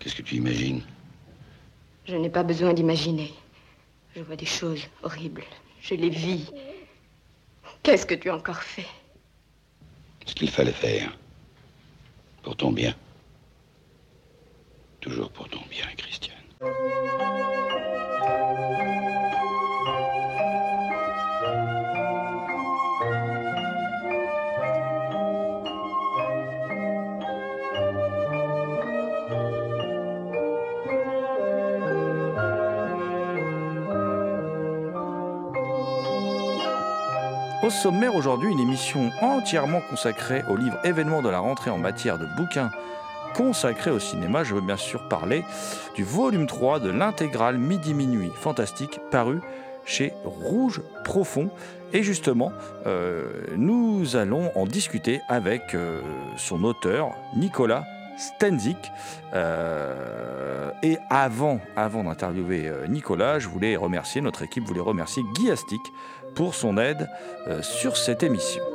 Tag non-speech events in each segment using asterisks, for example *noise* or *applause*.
Qu'est-ce que tu imagines? Je n'ai pas besoin d'imaginer. Je vois des choses horribles. Je les vis. Qu'est-ce que tu as encore fait? Ce qu'il fallait faire. Pour ton bien. Toujours pour ton bien, Christiane. Au sommaire aujourd'hui, une émission entièrement consacrée au livre événement de la rentrée en matière de bouquins consacré au cinéma. Je veux bien sûr parler du volume 3 de l'intégrale Midi Minuit Fantastique paru chez Rouge Profond. Et justement, euh, nous allons en discuter avec euh, son auteur, Nicolas Stenzik. Euh, et avant, avant d'interviewer Nicolas, je voulais remercier, notre équipe voulait remercier Guy Astic pour son aide euh, sur cette émission.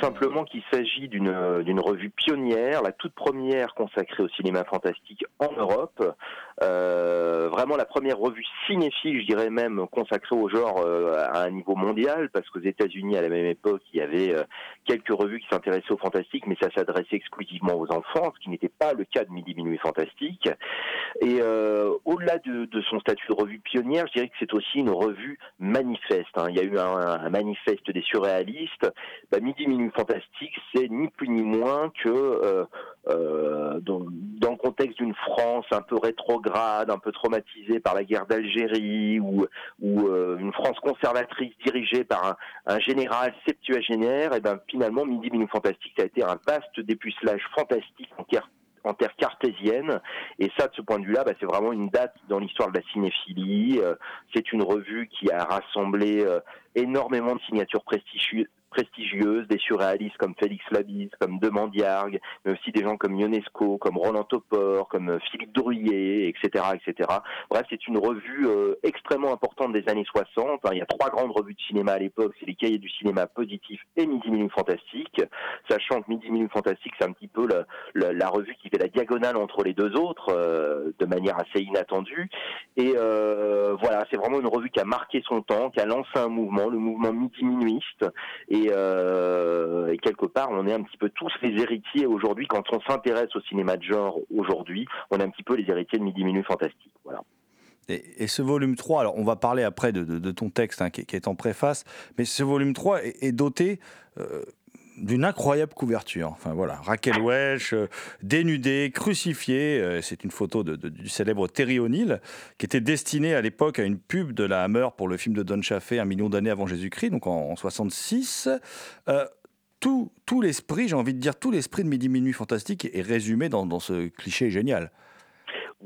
Simplement qu'il s'agit d'une euh, d'une revue pionnière, la toute première consacrée au cinéma fantastique en Europe. Euh, vraiment la première revue cinéphile, je dirais même, consacrée au genre euh, à un niveau mondial, parce qu'aux États-Unis, à la même époque, il y avait quelques revues qui s'intéressaient au fantastique, mais ça s'adressait exclusivement aux enfants, ce qui n'était pas le cas de Midi Minuit Fantastique. Et euh, au-delà de, son statut de revue pionnière, je dirais que c'est aussi une revue manifeste. hein. Il y a eu un, manifeste des surréalistes. bah, Midi Minuit Fantastique, c'est ni plus ni moins que dans, le contexte d'une France un peu rétrograde, un peu traumatisée par la guerre d'Algérie, ou, ou une France conservatrice dirigée par un, général septuagénaire, et ben finalement Midi Minuit Fantastique, ça a été un vaste dépucelage fantastique en en terre cartésienne. Et ça, de ce point de vue-là, bah, c'est vraiment une date dans l'histoire de la cinéphilie. Euh, c'est une revue qui a rassemblé euh, énormément de signatures prestigieuses prestigieuses, des surréalistes comme Félix Labis, comme Demandiargue, mais aussi des gens comme Ionesco, comme Roland Topor, comme euh, Philippe Drouillet, etc., etc. Bref, c'est une revue euh, extrêmement importante des années 60. il y a trois grandes revues de cinéma à l'époque, c'est les Cahiers du cinéma positif et Midi Minute Fantastique, sachant que Midi Minute Fantastique, c'est un petit peu la, revue qui fait la diagonale entre les deux autres, euh, de manière assez inattendue. Et voilà, c'est vraiment une revue qui a marqué son temps, qui a lancé un mouvement, le mouvement midi minuiste. Et euh, et, quelque part, on est un petit peu tous les héritiers aujourd'hui. Quand on s'intéresse au cinéma de genre aujourd'hui, on est un petit peu les héritiers de Midi Minute Fantastique. Voilà. Et, ce volume 3, alors on va parler après de, ton texte hein, qui, est en préface, mais ce volume 3 est, doté euh, d'une incroyable couverture. Enfin voilà, Raquel Welch, euh, dénudée, crucifiée. Euh, c'est une photo du célèbre Terry O'Neill, qui était destinée à l'époque à une pub de la Hammer pour le film de Don Chaffee, un million d'années avant Jésus-Christ, donc en, 66. Euh, tout, l'esprit, j'ai envie de dire, tout l'esprit de Midi Minuit Fantastique est résumé dans ce cliché génial.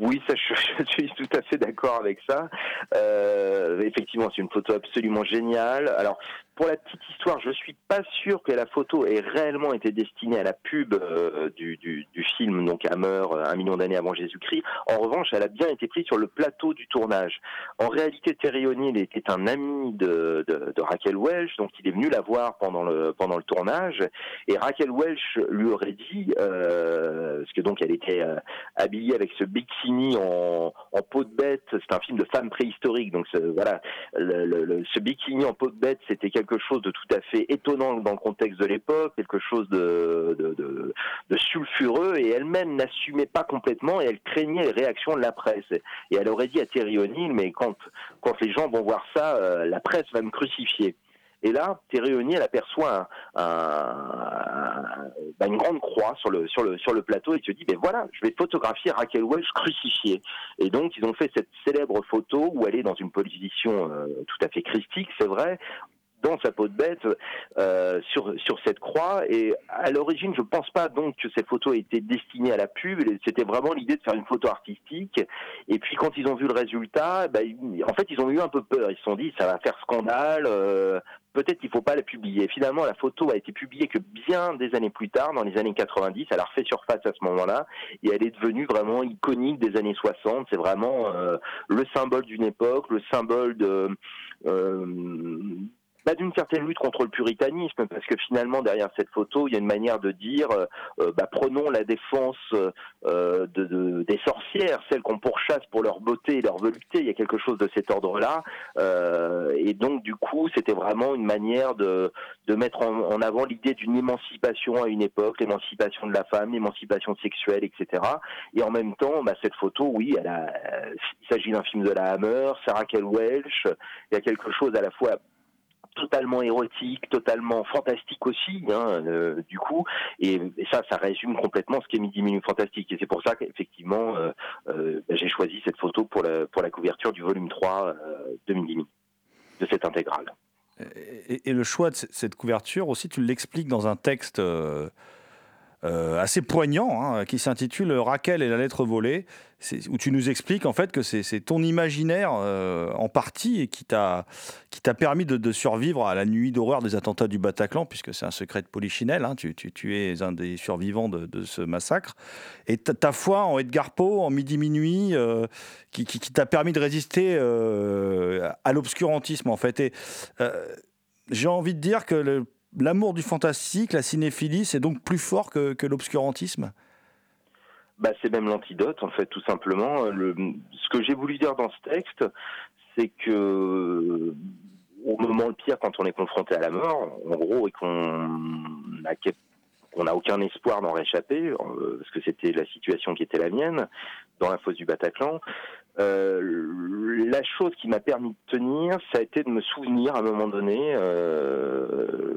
Oui, *laughs* je, suis tout à fait d'accord avec ça. Euh, effectivement, c'est une photo absolument géniale. Alors, pour la petite histoire, je suis pas sûr que la photo ait réellement été destinée à la pub euh, du, film, donc Hammer, un million d'années avant Jésus-Christ. En revanche, elle a bien été prise sur le plateau du tournage. En réalité, Terry O'Neill était un ami de, de, Raquel Welch, donc il est venu la voir pendant le pendant le tournage. Et Raquel Welch lui aurait dit, euh, parce que donc elle était euh, habillée avec ce bikini en, peau de bête. C'est un film de femme préhistorique, donc voilà, le, le, ce bikini en peau de bête, c'était quelque chose de tout à fait étonnant dans le contexte de l'époque, quelque chose de, de, sulfureux, et elle-même n'assumait pas complètement, et elle craignait les réactions de la presse. Et elle aurait dit à Thierry O'Neill, mais quand, quand les gens vont voir ça, euh, la presse va me crucifier. Et là, Thierry O'Neill aperçoit un, une grande croix sur le, plateau et se dit, ben voilà, je vais photographier Raquel Welch crucifiée. Et donc, ils ont fait cette célèbre photo où elle est dans une position euh, tout à fait christique, c'est vrai, dans sa peau de bête euh, sur cette croix. Et à l'origine je pense pas donc que cette photo ait été destinée à la pub. C'était vraiment l'idée de faire une photo artistique. Et puis quand ils ont vu le résultat bah, en fait ils ont eu un peu peur. Ils se sont dit ça va faire scandale euh, peut-être qu'il faut pas la publier. Finalement la photo a été publiée que bien des années plus tard dans les années 90 elle a refait surface à ce moment-là. Et elle est devenue vraiment iconique des années 60 c'est vraiment euh, le symbole d'une époque le symbole de bah, d'une certaine lutte contre le puritanisme, parce que finalement derrière cette photo, il y a une manière de dire, euh, euh, bah, prenons la défense euh, de, des sorcières, celles qu'on pourchasse pour leur beauté et leur volupté. Il y a quelque chose de cet ordre-là, et donc du coup, c'était vraiment une manière de, de mettre en, avant l'idée d'une émancipation à une époque, l'émancipation de la femme, l'émancipation sexuelle, etc. Et en même temps, bah, cette photo, oui, elle a, il s'agit d'un film de la Hammer, Sarah Kell Welch. Il y a quelque chose à la fois totalement érotique, totalement fantastique aussi, hein, euh, du coup, et, ça, ça résume complètement ce qu'est Midi Minute Fantastique, et c'est pour ça qu'effectivement, euh, euh, j'ai choisi cette photo pour la, pour la couverture du volume 3 de Midi Minute, de cette intégrale. Et, le choix de cette couverture aussi, tu l'expliques dans un texte euh, assez poignant hein, qui s'intitule Raquel et la lettre volée, où tu nous expliques en fait que c'est ton imaginaire euh, en partie et qui t'a permis de, survivre à la nuit d'horreur des attentats du Bataclan, puisque c'est un secret de Polichinelle, hein, tu, es un des survivants de, ce massacre. Et ta, foi en Edgar Poe, en midi-minuit, euh, qui, t'a permis de résister à l'obscurantisme en fait. Et j'ai envie de dire que l'amour du fantastique, la cinéphilie, c'est donc plus fort que, l'obscurantisme? Bah, C'est même l'antidote, en fait, tout simplement. Le, ce que j'ai voulu dire dans ce texte, c'est que au moment le pire, quand on est confronté à la mort, en gros, et qu'on n'a aucun espoir d'en réchapper, euh, parce que c'était la situation qui était la mienne, dans la fosse du Bataclan, euh, la chose qui m'a permis de tenir, ça a été de me souvenir à un moment donné euh,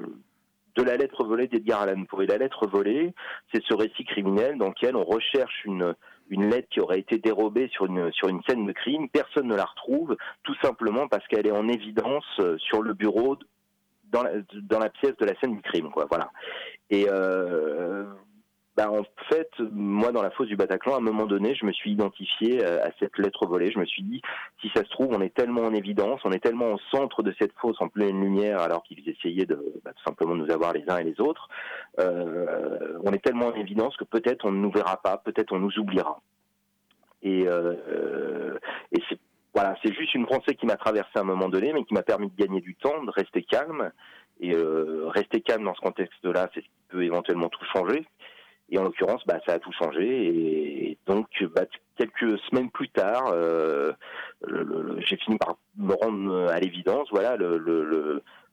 de la lettre volée d'Edgar Allan Poe. Et la lettre volée, c'est ce récit criminel dans lequel on recherche une, une lettre qui aurait été dérobée sur une, sur une scène de crime. Personne ne la retrouve, tout simplement parce qu'elle est en évidence euh, sur le bureau dans la, dans la pièce de la scène du crime. Voilà. Euh, bah, en fait, moi, dans la fosse du Bataclan, à un moment donné, je me suis identifié euh, à cette lettre volée. Je me suis dit, si ça se trouve, on est tellement en évidence, on est tellement au centre de cette fosse en pleine lumière, alors qu'ils essayaient de bah, tout simplement nous avoir les uns et les autres. Euh, on est tellement en évidence que peut-être on ne nous verra pas, peut-être on nous oubliera. Et, euh, et c'est voilà, c'est juste une pensée qui m'a traversé à un moment donné, mais qui m'a permis de gagner du temps, de rester calme. Et euh, rester calme dans ce contexte-là, c'est ce qui peut éventuellement tout changer. Et en l'occurrence, bah, ça a tout changé. Et donc, bah, quelques semaines plus tard, euh, j'ai fini par me rendre à l'évidence. Voilà,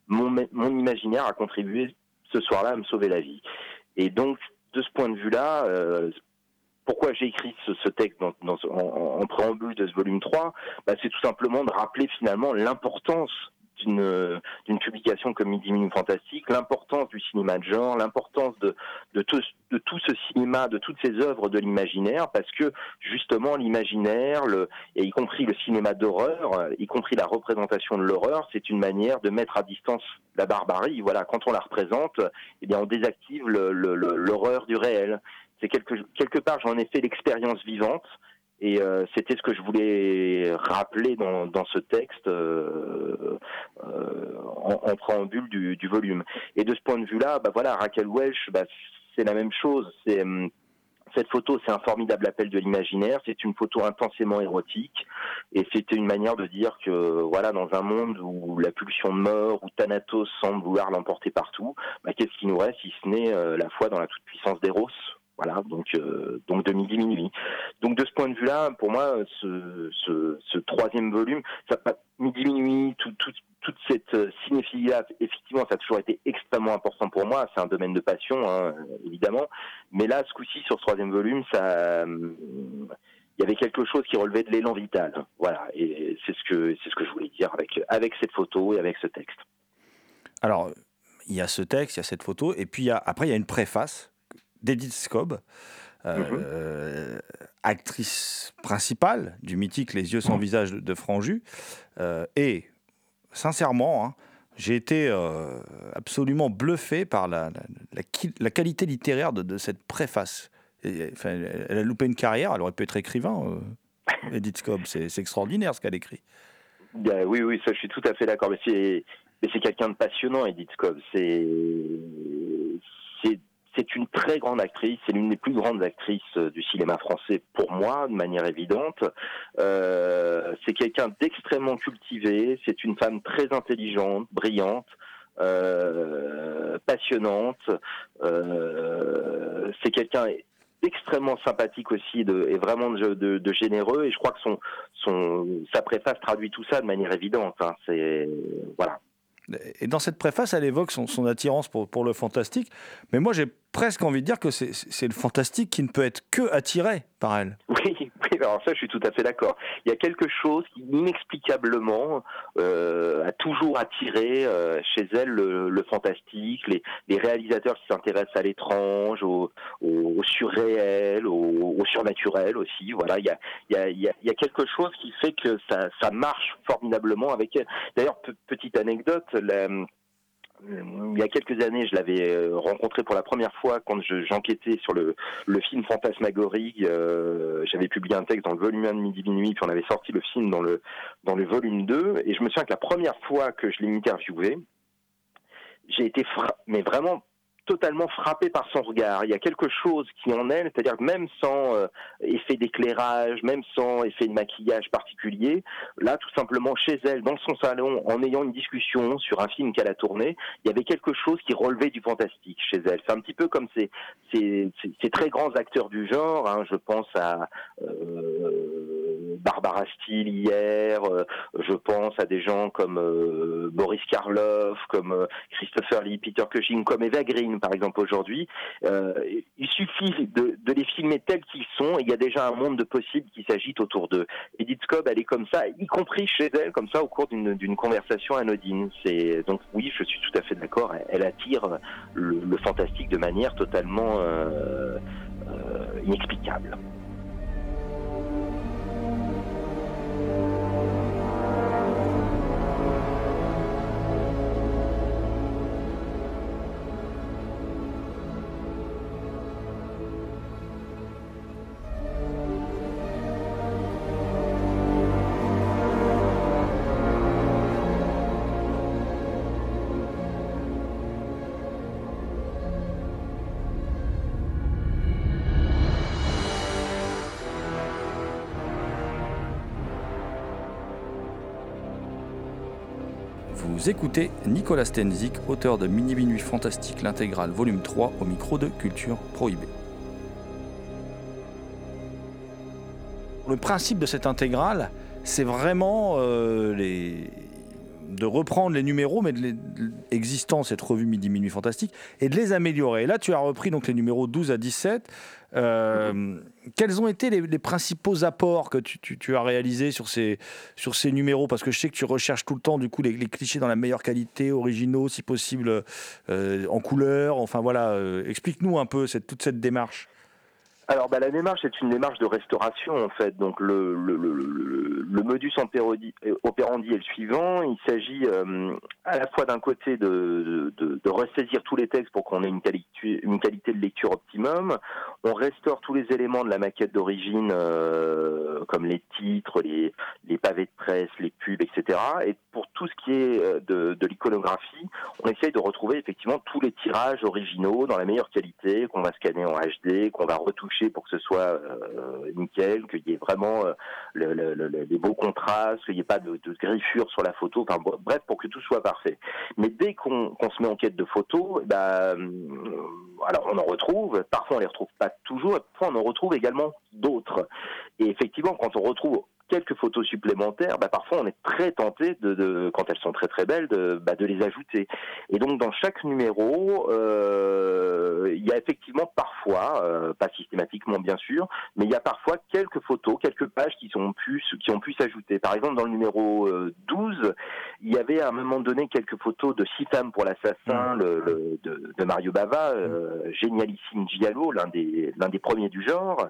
mon, imaginaire a contribué ce soir-là à me sauver la vie. Et donc, de ce point de vue-là, euh, pourquoi j'ai écrit ce, texte en, préambule de ce volume 3 bah, C'est tout simplement de rappeler finalement l'importance d'une d'une publication comme Midi Minute Fantastique, l'importance du cinéma de genre, l'importance de tout ce cinéma, de toutes ces œuvres de l'imaginaire, parce que justement l'imaginaire, et y compris le cinéma d'horreur, y compris la représentation de l'horreur, c'est une manière de mettre à distance la barbarie. Voilà, quand on la représente, eh bien on désactive l'horreur du réel. C'est quelque quelque part j'en ai fait l'expérience vivante. Et euh, c'était ce que je voulais rappeler dans, dans ce texte euh, euh, en, en, préambule du, du, volume. Et de ce point de vue-là, bah voilà, Raquel Welch, bah, c'est la même chose. C'est hum, cette photo, c'est un formidable appel de l'imaginaire. C'est une photo intensément érotique, et c'était une manière de dire que, voilà, dans un monde où la pulsion de mort, où Thanatos semble vouloir l'emporter partout, bah, qu'est-ce qui nous reste si ce n'est euh, la foi dans la toute puissance d'Eros? Voilà, donc euh, donc de midi minuit. Donc de ce point de vue-là, pour moi, ce, troisième volume, ça midi minuit, tout, tout, toute cette euh, cinéphilie-là, effectivement, ça a toujours été extrêmement important pour moi. C'est un domaine de passion, hein, évidemment. Mais là, ce coup-ci, sur ce troisième volume, ça, il y avait quelque chose qui relevait de l'élan vital. Voilà, et c'est ce que c'est ce que je voulais dire avec avec cette photo et avec ce texte. Alors, il y a ce texte, il y a cette photo, et puis après il y a une préface d'Edith Scobb, euh, mmh. actrice principale du mythique Les yeux sans mmh. visage de, Franju. Euh, et sincèrement, hein, j'ai été euh, absolument bluffé par la, la, la qualité littéraire de, de cette préface. Et, enfin, elle a loupé une carrière, elle aurait pu être écrivain. Euh, Edith Scobb, c'est extraordinaire ce qu'elle écrit. Ben, oui, oui, ça je suis tout à fait d'accord. Mais c'est, mais c'est quelqu'un de passionnant, Edith Scobb. C'est, c'est une très grande actrice, c'est l'une des plus grandes actrices euh, du cinéma français pour moi, de manière évidente. Euh, c'est quelqu'un d'extrêmement cultivé, c'est une femme très intelligente, brillante. Euh, passionnante, c'est quelqu'un extrêmement sympathique aussi et vraiment de, généreux et je crois que son, sa préface traduit tout ça de manière évidente hein. c'est voilà et dans cette préface, elle évoque son, attirance pour, le fantastique. Mais moi, presque envie de dire que c'est le fantastique qui ne peut être que attiré par elle. *laughs* Oui, alors ça, je suis tout à fait d'accord. Il y a quelque chose qui, inexplicablement, euh, a toujours attiré euh, chez elle le, fantastique, les, réalisateurs qui s'intéressent à l'étrange, au, surréel, au, surnaturel aussi. Voilà, il y a quelque chose qui fait que ça, ça marche formidablement avec elle. D'ailleurs, petite anecdote, la, il y a quelques années, je l'avais euh, rencontré pour la première fois quand j'enquêtais sur le, le, film Fantasmagorie. Euh, J'avais publié un texte dans le volume 1 de Midi Minuit, puis on avait sorti le film dans le, dans le volume 2. Et je me souviens que la première fois que je l'ai interviewé, j'ai été mais vraiment totalement frappé par son regard. Il y a quelque chose qui en elle, c'est-à-dire même sans euh, effet d'éclairage, même sans effet de maquillage particulier, là, tout simplement chez elle, dans son salon, en ayant une discussion sur un film qu'elle a tourné, il y avait quelque chose qui relevait du fantastique chez elle. C'est un petit peu comme ces, très grands acteurs du genre, hein, je pense à... Euh, Barbara Steele hier, je pense à des gens comme Boris Karloff, comme Christopher Lee, Peter Cushing, comme Eva Green par exemple aujourd'hui. il suffit de, les filmer tels qu'ils sont et il y a déjà un monde de possibles qui s'agite autour d'eux. Edith Cobb, elle est comme ça, y compris chez elle, comme ça au cours d'une conversation anodine. C'est donc oui, je suis tout à fait d'accord. Elle, attire le, le, fantastique de manière totalement euh, euh, inexplicable. Écoutez Nicolas Stenzik, auteur de Mini Minuit Fantastique, l'intégrale volume 3 au micro de Culture Prohibée. Le principe de cette intégrale, c'est vraiment euh, les... de reprendre les numéros, mais de l'existant, cette revue Midi Minuit Fantastique, et de les améliorer. Et là, tu as repris donc les numéros 12 à 17. Euh, quels ont été les, principaux apports que tu, as réalisés sur ces, sur ces numéros? Parce que je sais que tu recherches tout le temps du coup les, clichés dans la meilleure qualité, originaux si possible, euh, en couleur. Enfin voilà, euh, explique-nous un peu toute cette démarche. Alors bah, la démarche est une démarche de restauration en fait. Donc le, modus operandi, est le suivant. Il s'agit euh, à la fois d'un côté de, ressaisir tous les textes pour qu'on ait une qualité, de lecture optimum. On restaure tous les éléments de la maquette d'origine euh, comme les titres, les, pavés de presse, les pubs, etc. Et pour tout ce qui est euh, de l'iconographie, on essaye de retrouver effectivement tous les tirages originaux dans la meilleure qualité qu'on va scanner en HD, qu'on va retoucher pour que ce soit euh, nickel, qu'il y ait vraiment euh, les beaux contrastes, qu'il n'y ait pas de, de, griffures sur la photo, bref, pour que tout soit parfait. Mais dès qu'on se met en quête de photos, bah, alors on en retrouve, parfois on les retrouve pas toujours, parfois on en retrouve également d'autres. Et effectivement, quand on retrouve quelques photos supplémentaires, bah, parfois on est très tenté de, quand elles sont très très belles, de, bah, de les ajouter. Et donc dans chaque numéro, euh, il y a effectivement parfois, euh, pas systématiquement bien sûr, mais il y a parfois quelques photos, quelques pages qui sont plus qui ont pu s'ajouter. Par exemple dans le numéro 12, euh, il y avait à un moment donné quelques photos de six femmes pour l'assassin, le, de, de, Mario Bava, euh, génialissime Giallo, l'un des l'un des premiers du genre.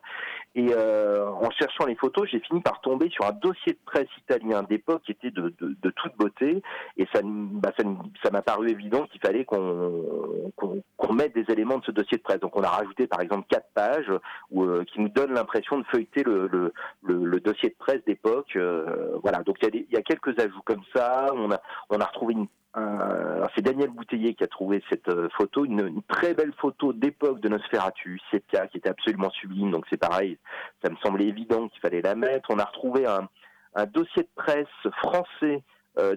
Et en cherchant les photos, j'ai fini par tomber sur un dossier de presse italien d'époque qui était de, toute beauté, et ça bah, ça m'a paru évident qu'il fallait qu'on mette des éléments de ce dossier de presse. Donc on a rajouté par exemple quatre pages euh, qui nous donnent l'impression de feuilleter le, dossier de presse d'époque. Euh, voilà, donc il y, y, a quelques ajouts comme ça. On a on a retrouvé une c'est Daniel Bouteiller qui a trouvé cette euh, photo, une, très belle photo d'époque de Nosferatu, Sepia, qui était absolument sublime. Donc c'est pareil, ça me semblait évident qu'il fallait la mettre. On a retrouvé un, dossier de presse français euh,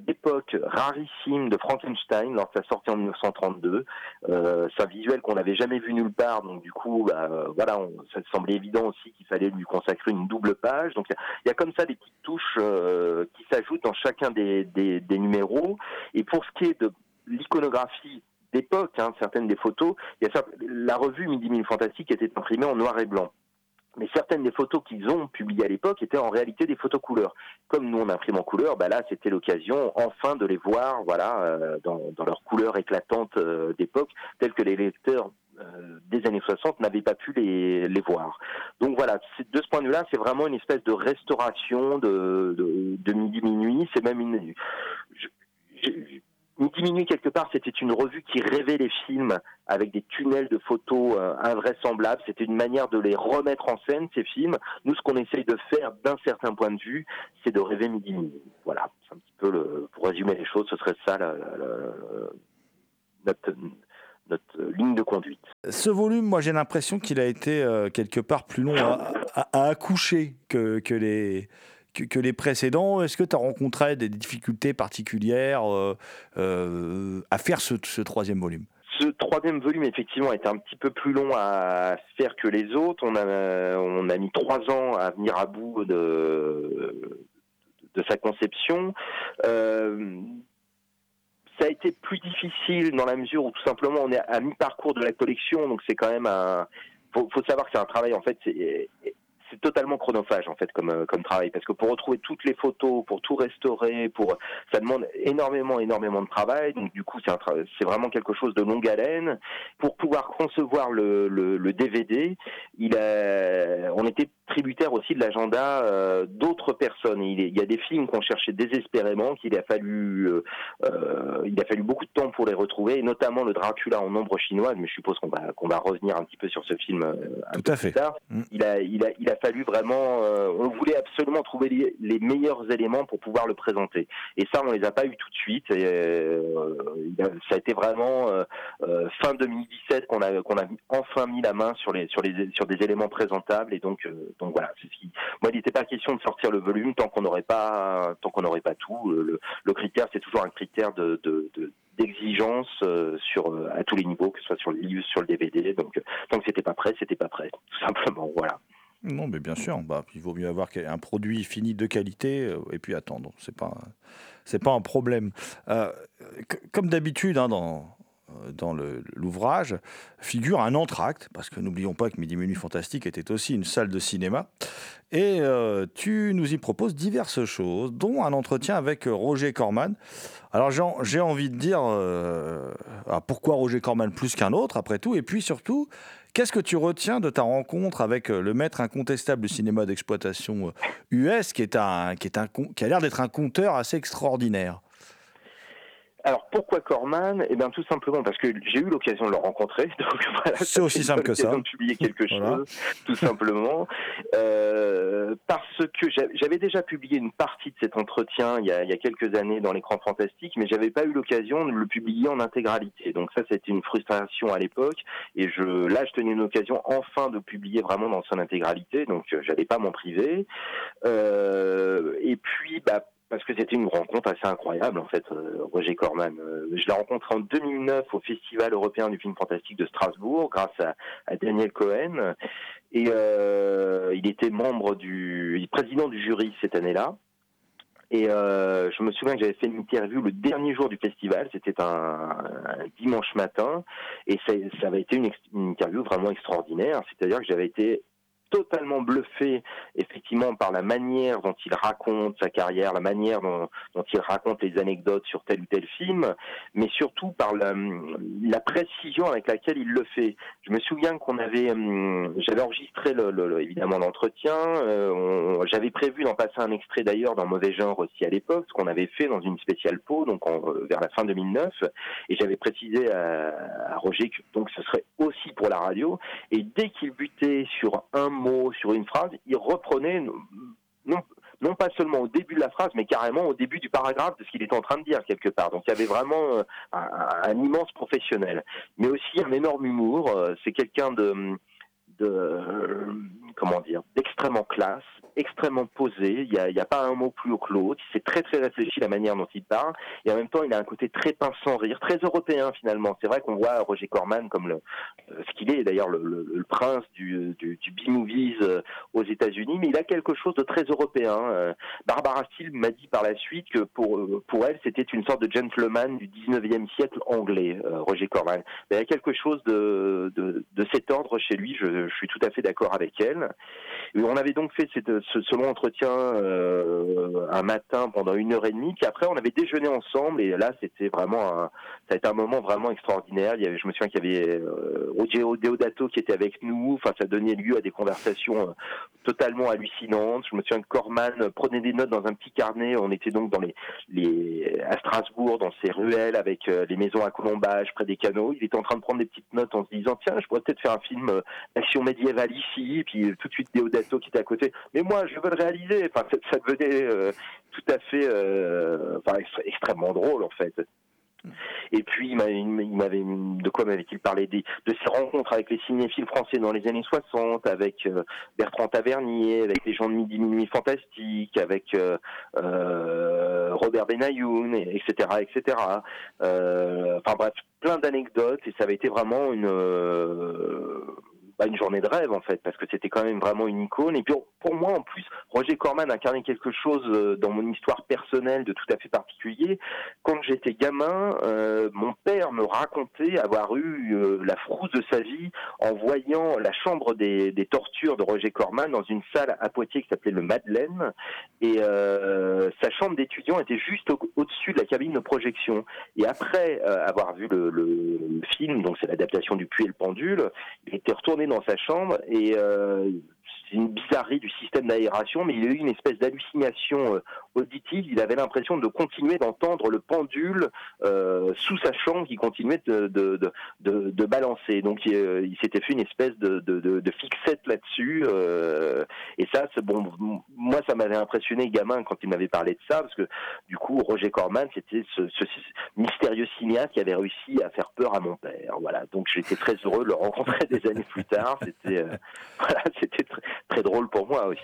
d'époque rarissime de Frankenstein lors de sa sortie en 1932. Euh, c'est un visuel qu'on n'avait jamais vu nulle part, donc du coup, bah, euh, voilà, ça semblait évident aussi qu'il fallait lui consacrer une double page. Donc il y, a comme ça des petites touches euh, qui s'ajoutent dans chacun des, des, des numéros. Et pour ce qui est de l'iconographie d'époque, hein, certaines des photos, il y a la revue Midi Mille Fantastique était imprimée en noir et blanc mais certaines des photos qu'ils ont publiées à l'époque étaient en réalité des photos couleurs. Comme nous on imprime en couleur, bah là c'était l'occasion enfin de les voir, voilà, euh, dans, dans, leur couleur éclatante euh, d'époque, telles que les lecteurs euh, des années 60 n'avaient pas pu les, voir. Donc voilà, de ce point de vue-là, c'est vraiment une espèce de restauration de, midi minuit. C'est même une, Minuit, quelque part, c'était une revue qui rêvait les films avec des tunnels de photos euh, invraisemblables. C'était une manière de les remettre en scène, ces films. Nous, ce qu'on essaye de faire, d'un certain point de vue, c'est de rêver midi minuit. Voilà, c'est un petit peu le, pour résumer les choses, ce serait ça la, notre, notre ligne de conduite. Ce volume, moi, j'ai l'impression qu'il a été euh, quelque part plus long à, à, accoucher que, que les que, les précédents. Est-ce que tu as rencontré des difficultés particulières euh, euh, à faire ce, troisième volume? Ce troisième volume, effectivement, était un petit peu plus long à faire que les autres. On a, on a mis trois ans à venir à bout de, de sa conception. Euh, ça a été plus difficile dans la mesure où tout simplement on est à mi-parcours de la collection, donc c'est quand même un. Faut, faut savoir que c'est un travail en fait. C'est, totalement chronophage en fait comme euh, comme travail parce que pour retrouver toutes les photos, pour tout restaurer, pour ça demande énormément énormément de travail. Donc du coup c'est tra- c'est vraiment quelque chose de longue haleine. Pour pouvoir concevoir le, le, le DVD, il a, on était tributaire aussi de l'agenda euh, d'autres personnes. Il, y a des films qu'on cherchait désespérément, qu'il a fallu euh, il a fallu beaucoup de temps pour les retrouver, et notamment le Dracula en ombre chinoise. Mais je suppose qu'on va qu'on va revenir un petit peu sur ce film euh, un Tout peu à fait. plus tard. Mm. Il a il a il a fallu vraiment, euh, on voulait absolument trouver les, meilleurs éléments pour pouvoir le présenter. Et ça, on les a pas eu tout de suite. Euh, ça a été vraiment euh, fin 2017 qu'on a enfin mis la main sur des éléments présentables. Et donc voilà. Moi, il n'était pas question de sortir le volume tant qu'on n'aurait pas tout. Le, critère, c'est toujours un critère de, de, de- d'exigence à tous les niveaux, que ce soit sur le livre, sur le DVD. Donc tant que c'était pas prêt, c'était pas prêt, tout simplement. Voilà. Non, mais bien sûr, bah, il vaut mieux avoir un produit fini de qualité euh, et puis attendre. C'est pas, pas un problème. Euh, comme d'habitude, hein, dans, euh, dans l'ouvrage, figure un entracte, parce que n'oublions pas que Midi Minuit Fantastique était aussi une salle de cinéma. Et tu nous y proposes diverses choses, dont un entretien avec Roger Corman. Alors j'ai en- j'ai envie de dire, ah, pourquoi Roger Corman plus qu'un autre, après tout? Et puis surtout, Qu'est-ce que tu retiens de ta rencontre avec euh, le maître incontestable du cinéma d'exploitation euh, US, con- qui a l'air d'être un conteur assez extraordinaire? Alors pourquoi Corman? Eh bien tout simplement parce que j'ai eu l'occasion de le rencontrer. *laughs* Donc voilà, C'est aussi simple que ça. De publier quelque *laughs* chose, Voilà. tout simplement. *laughs* Euh, parce que j'a- j'avais déjà publié une partie de cet entretien il y a, il y a quelques années dans l'écran fantastique, mais j'avais pas eu l'occasion de le publier en intégralité. Donc ça, c'était une frustration à l'époque. Et je, là, je tenais une occasion enfin de publier vraiment dans son intégralité. Donc euh, j'allais pas m'en priver. Euh, et puis, bah, parce que c'était une rencontre assez incroyable en fait, euh, Roger Corman. Euh, je l'ai rencontré en 2009 au Festival européen du film fantastique de Strasbourg grâce à, Daniel Cohen et euh, il était membre du, président du jury cette année-là. Et je me souviens que j'avais fait une interview le dernier jour du festival, c'était un, dimanche matin, et ça, avait été une, une interview vraiment extraordinaire. C'est-à-dire que j'avais été totalement bluffé effectivement par la manière dont il raconte sa carrière, la manière dont, il raconte les anecdotes sur tel ou tel film, mais surtout par la, précision avec laquelle il le fait. Je me souviens qu'on avait, hum, j'avais enregistré évidemment l'entretien, euh, j'avais prévu d'en passer un extrait d'ailleurs dans Mauvais Genre aussi à l'époque, ce qu'on avait fait dans une spéciale peau, donc euh, vers la fin 2009, et j'avais précisé à, à Roger que donc ce serait pour la radio, et dès qu'il butait sur un mot, sur une phrase, il reprenait non, pas seulement au début de la phrase, mais carrément au début du paragraphe de ce qu'il était en train de dire quelque part. Donc il y avait vraiment euh, un, un immense professionnel, mais aussi un énorme humour. Euh, C'est quelqu'un de, de euh, comment dire, d'extrêmement classe, extrêmement posé. Il n'y a, pas un mot plus haut que l'autre. C'est très très réfléchi la manière dont il parle, et en même temps il a un côté très pince sans rire, très européen finalement. C'est vrai qu'on voit Roger Corman comme euh, ce qu'il est d'ailleurs le, prince du, du, B-movies euh, aux États-Unis, mais il a quelque chose de très européen. Euh, Barbara Steele m'a dit par la suite que pour pour elle c'était une sorte de gentleman du 19e siècle anglais, Roger Corman. Il y a quelque chose de, de, de cet ordre chez lui. Je, je suis tout à fait d'accord avec elle. Et on avait donc fait cette, ce, long entretien euh, un matin pendant une heure et demie. Puis après, on avait déjeuné ensemble. Et là, c'était vraiment un, ça a été un moment vraiment extraordinaire. Je me souviens qu'il y avait euh, Deodato qui était avec nous. Enfin, ça donnait lieu à des conversations euh, totalement hallucinantes. Je me souviens que Corman prenait des notes dans un petit carnet. On était donc dans les, à Strasbourg, dans ces ruelles avec euh, les maisons à colombage près des canaux. Il était en train de prendre des petites notes en se disant tiens, je pourrais peut-être faire un film d'action médiévale ici. Et puis tout de suite Deodato qui était à côté. Je veux le réaliser. Enfin, ça, devenait euh, tout à fait, euh, extrêmement drôle en fait. Et puis il m'a- il m'avait de quoi m'avait-il parlé? Des, de ses rencontres avec les cinéphiles français dans les années 60, avec euh, Bertrand Tavernier, avec les gens de Midi Minuit Fantastique, avec Robert Benayoun, et- etc., etc. Enfin bref, plein d'anecdotes et ça avait été vraiment une bah, une journée de rêve en fait, parce que c'était quand même vraiment une icône. Et puis pour moi en plus, Roger Corman incarnait quelque chose euh, dans mon histoire personnelle de tout à fait particulier. Quand j'étais gamin, euh, mon père me racontait avoir eu euh, la frousse de sa vie en voyant la chambre des, tortures de Roger Corman dans une salle à Poitiers qui s'appelait le Madeleine. Et sa chambre d'étudiant était juste au-dessus de la cabine de projection. Et après avoir vu le, le, film, donc c'est l'adaptation du Puits et le Pendule, il était retourné dans sa chambre et euh, c'est une bizarrerie du système d'aération, mais il a eu une espèce d'hallucination euh, auditive. Il avait l'impression de continuer d'entendre le pendule euh, sous sa chambre qui continuait de, de, de, balancer. Donc il, il s'était fait une espèce de, de fixette là-dessus. Euh, et ça, bon. Moi, ça m'avait impressionné gamin quand il m'avait parlé de ça, parce que du coup, Roger Corman, c'était ce, ce, mystérieux cinéaste qui avait réussi à faire peur à mon père. Voilà. Donc j'étais très heureux de le rencontrer *laughs* des années plus tard. C'était euh, *laughs* voilà, c'était très, drôle pour moi aussi.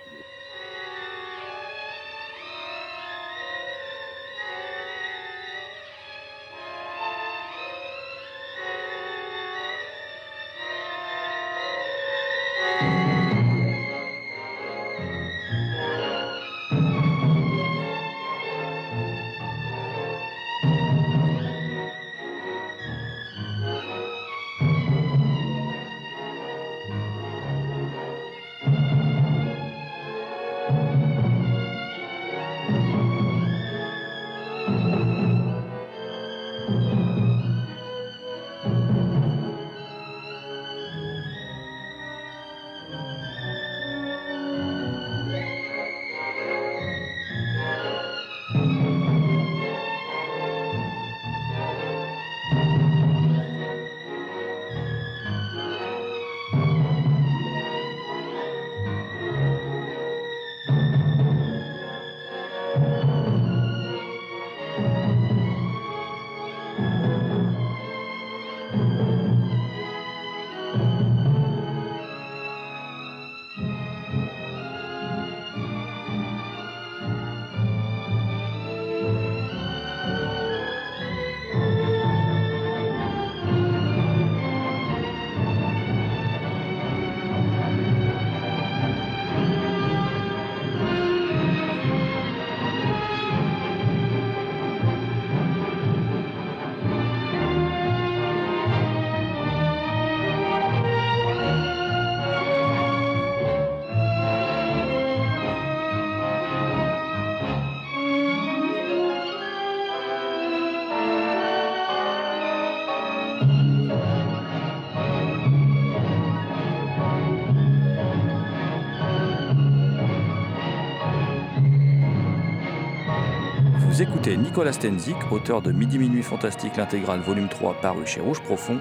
Écoutez Nicolas Stenzik, auteur de Midi Minuit Fantastique, l'intégrale volume 3 paru chez Rouge Profond,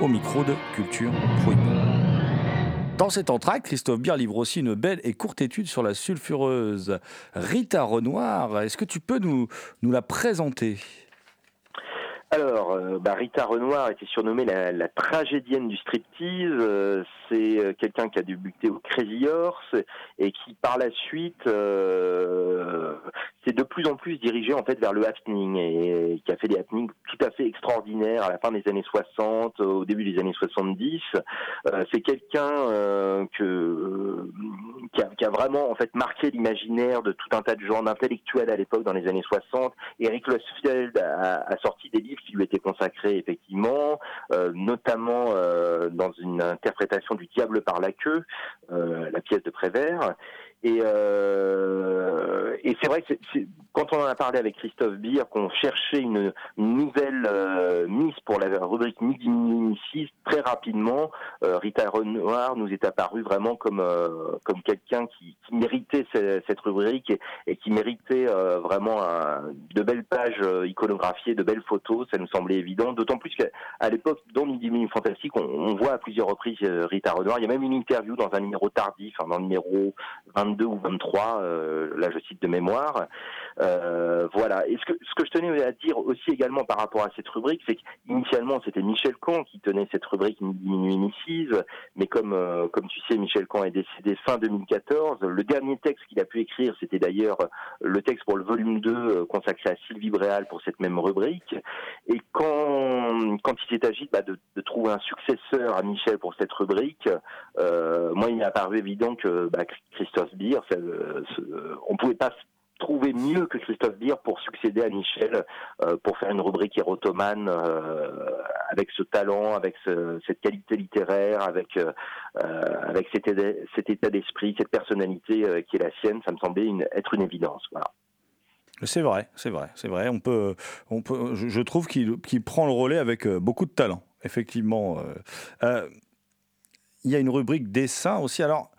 au micro de Culture Prohibée. Dans cet entracte, Christophe Bier livre aussi une belle et courte étude sur la sulfureuse Rita Renoir. Est-ce que tu peux nous, nous la présenter? Alors, euh, bah, Rita Renoir était surnommée la, tragédienne du striptease. Euh, c'est euh, quelqu'un qui a débuté au Crazy Horse et qui, par la suite, s'est de plus en plus dirigé en fait vers le happening et, qui a fait des happenings tout à fait extraordinaires à la fin des années 60, au début des années 70. c'est quelqu'un que qui a, qui a, vraiment en fait marqué l'imaginaire de tout un tas de gens d'intellectuels à l'époque dans les années 60. Eric Losfeld a, a sorti des livres qui lui était consacré effectivement, euh, notamment euh, dans une interprétation du Diable par la queue, euh, la pièce de Prévert. Et, euh, et c'est vrai que quand on en a parlé avec Christophe Beer, qu'on cherchait une, nouvelle euh, mise pour la rubrique Midi Minuit très rapidement, euh, Rita Renoir nous est apparue vraiment comme euh, comme quelqu'un qui, qui, méritait cette, rubrique et, qui méritait euh, vraiment de belles pages iconographiées, de belles photos. Ça nous semblait évident, d'autant plus qu'à l'époque, dans Midi Fantastique, on, on, voit à plusieurs reprises Rita Renoir. Il y a même une interview dans un numéro tardif, hein, dans le numéro 20 22 ou 23, là je cite de mémoire. voilà. Et ce que, je tenais à dire aussi également par rapport à cette rubrique, c'est qu'initialement c'était Michel Camp qui tenait cette rubrique Minuit Missive, mais comme, comme tu sais, Michel Camp est décédé fin 2014. Le dernier texte qu'il a pu écrire, c'était d'ailleurs le texte pour le volume 2 consacré à Sylvie Bréal pour cette même rubrique. Et quand, il s'est agi bah, de, trouver un successeur à Michel pour cette rubrique, euh, moi, il m'est apparu évident que bah, Christophe Beer, euh, on pouvait pas trouver mieux que Christophe Beer pour succéder à Michel, euh, pour faire une rubrique érotomane euh, avec ce talent, avec ce, cette qualité littéraire, avec euh, cet, état d'esprit, cette personnalité qui est la sienne, ça me semblait être une évidence. C'est vrai, c'est vrai, c'est vrai. On peut, je, trouve qu'il prend le relais avec beaucoup de talent, effectivement. il y a une rubrique dessin aussi. Alors,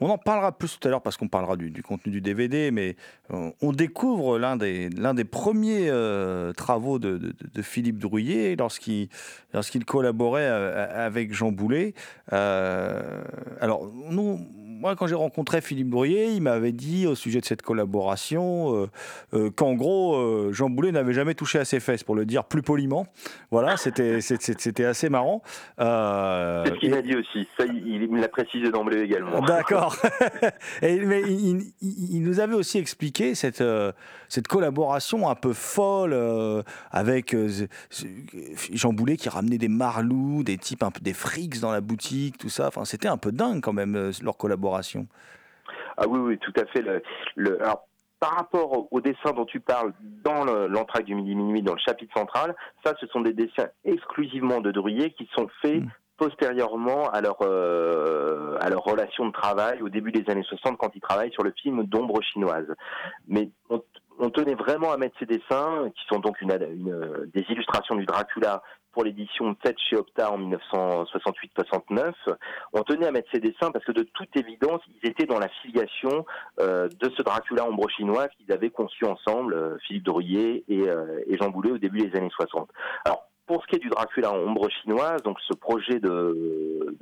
on en parlera plus tout à l'heure parce qu'on parlera du, contenu du DVD, mais euh, on découvre l'un des, l'un des premiers euh, travaux de, Philippe Drouillet lorsqu'il, lorsqu'il collaborait euh, avec Jean Boulet. alors, nous, moi, quand j'ai rencontré Philippe Brouillet, il m'avait dit au sujet de cette collaboration euh, qu'en gros, Jean Boulet n'avait jamais touché à ses fesses, pour le dire plus poliment. Voilà, c'était *laughs* c'était assez marrant. C'est ce qu'il m'a dit aussi. Ça, il, me l'a précisé d'emblée également. D'accord. *laughs* mais il, nous avait aussi expliqué cette cette collaboration un peu folle avec Jean Boulet qui ramenait des marlous, des types un peu des frics dans la boutique, tout ça. Enfin, c'était un peu dingue quand même leur collaboration. Ah oui, oui, tout à fait. Le, alors, par rapport au dessin dont tu parles dans l'entraque du midi minuit, dans le chapitre central, ça, ce sont des dessins exclusivement de Drouillet qui sont faits mm. Postérieurement à leur euh, à leur relation de travail au début des années 60 quand ils travaillent sur le film d'ombre chinoise. Mais on, tenait vraiment à mettre ces dessins qui sont donc une, une, des illustrations du Dracula pour l'édition faite chez Opta en 1968-69. On tenait à mettre ces dessins parce que de toute évidence, ils étaient dans la filiation euh, de ce Dracula ombre chinoise qu'ils avaient conçu ensemble, euh, Philippe Drouillet et, euh, et Jean Boulet au début des années 60. Alors, pour ce qui est du Dracula en ombre chinoise, donc ce projet de,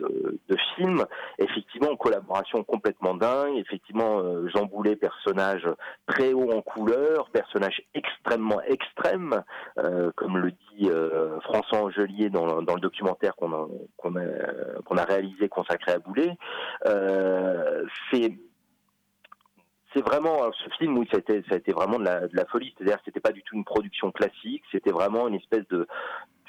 film, effectivement en collaboration complètement dingue, effectivement euh, Jean Boulet, personnage très haut en couleur, personnage extrêmement extrême, euh, comme le dit euh, François Angelier dans, le documentaire qu'on a, réalisé consacré à Boulet. c'est vraiment ce film où ça a été, vraiment de la, de la folie. C'est-à-dire, c'était pas du tout une production classique. C'était vraiment une espèce de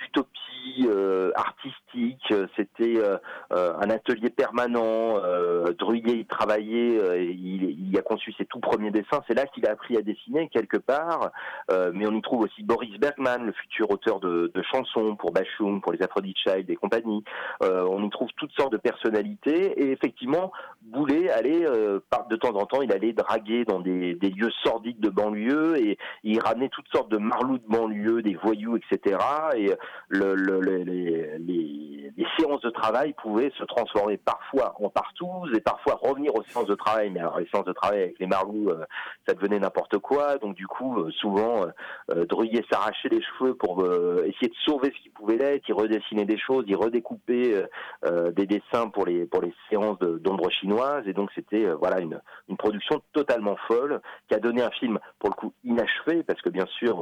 d'utopie euh, artistique. C'était euh, euh, un atelier permanent. Euh, Druillet, il travaillait, il, il, a conçu ses tout premiers dessins. C'est là qu'il a appris à dessiner quelque part. mais on y trouve aussi Boris Bergman, le futur auteur de, de chansons pour Bashung, pour les Aphrodite Child et compagnie. on y trouve toutes sortes de personnalités. Et effectivement, Boulet allait, de temps en temps, il allait draguer dans des, des lieux sordides de banlieue et il ramenait toutes sortes de marlous de banlieue, des voyous, etc. Et le, le, les, séances de travail pouvaient se transformer parfois en partous et parfois revenir aux séances de travail. Mais alors les séances de travail avec les marlous, euh, ça devenait n'importe quoi. Donc du coup, euh, souvent, euh, s'arrachait les cheveux pour euh, essayer de sauver ce qui pouvait l'être. Il redessinait des choses, il redécoupait des dessins pour les pour les séances d'ombre chinoise. Et donc c'était voilà une, une production totalement folle qui a donné un film pour le coup inachevé parce que bien sûr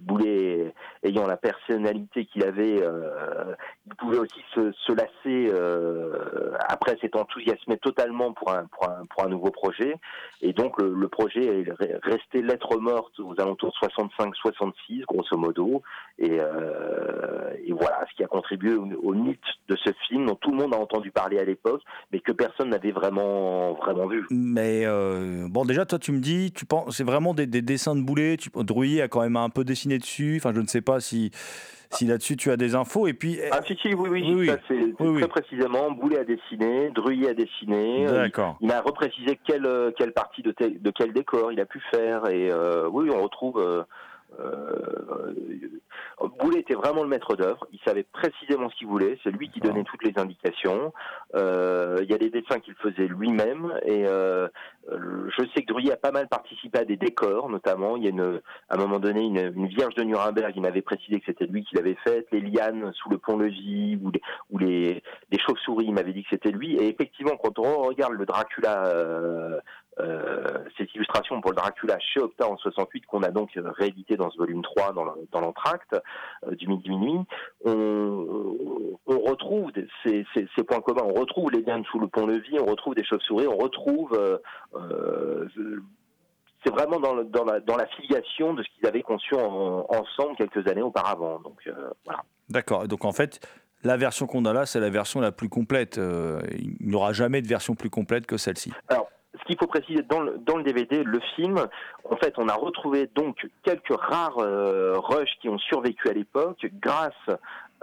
Boulet ayant la personne qu'il avait, euh, il pouvait aussi se, se lasser euh, après s'être enthousiasmé totalement pour un, pour un, pour un nouveau projet. Et donc le, projet est resté lettre morte aux alentours de 65-66, grosso modo. Et, euh, et, voilà, ce qui a contribué au, au, mythe de ce film dont tout le monde a entendu parler à l'époque, mais que personne n'avait vraiment, vraiment vu. Mais euh, bon, déjà, toi, tu me dis, tu penses, c'est vraiment des, des, dessins de boulet. Tu, a quand même un peu dessiné dessus. Enfin, je ne sais pas si si là-dessus tu as des infos. Et puis, ah, si, si, oui, oui, oui, ça, c'est très précisément. Boulet a dessiné, Druy a dessiné. Euh, D'accord. Il, m'a reprécisé quelle, euh, quelle partie de, de quel décor il a pu faire. Et euh, oui, on retrouve. Euh, euh, Boulet était vraiment le maître d'œuvre. Il savait précisément ce qu'il voulait. C'est lui qui donnait toutes les indications. Euh, il y a des dessins qu'il faisait lui-même et euh, je sais que Druyer a pas mal participé à des décors, notamment. Il y a une, à un moment donné une, une Vierge de Nuremberg. Il m'avait précisé que c'était lui qui l'avait faite. Les lianes sous le pont-levis ou les, ou les, les chauves-souris. Il m'avait dit que c'était lui. Et effectivement, quand on regarde le Dracula euh, euh, cette illustration pour le Dracula chez Opta en 68 qu'on a donc réédité dans ce volume 3 dans l'entracte euh, du midi minuit, on, on retrouve ces, ces, ces, points communs, on retrouve les liens sous le pont-levis, on retrouve des chauves-souris, on retrouve euh, euh c'est vraiment dans, le, dans, la, dans, la, filiation de ce qu'ils avaient conçu en, ensemble quelques années auparavant. Donc euh, voilà. D'accord. Donc en fait, la version qu'on a là, c'est la version la plus complète. Euh, il n'y aura jamais de version plus complète que celle-ci. Alors, ce qu'il faut préciser dans le, le DVD, le film, en fait, on a retrouvé donc quelques rares euh, rushs qui ont survécu à l'époque grâce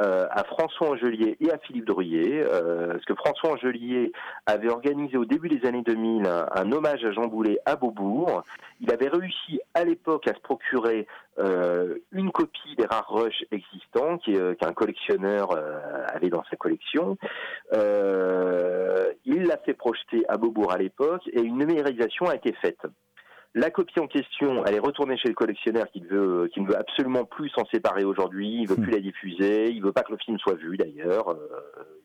euh, à François Angelier et à Philippe Drouillet, euh, parce que François Angelier avait organisé au début des années 2000 un, hommage à Jean Boulet à Beaubourg. Il avait réussi à l'époque à se procurer euh, une copie des rares rushs existants qu'un collectionneur avait dans sa collection. il l'a fait projeter à Beaubourg à l'époque et une numérisation a été faite. La copie en question, elle est retournée chez le collectionneur qui ne veut, qui ne veut absolument plus s'en séparer aujourd'hui. Il veut hmm. plus la diffuser. Il veut pas que le film soit vu d'ailleurs. Euh,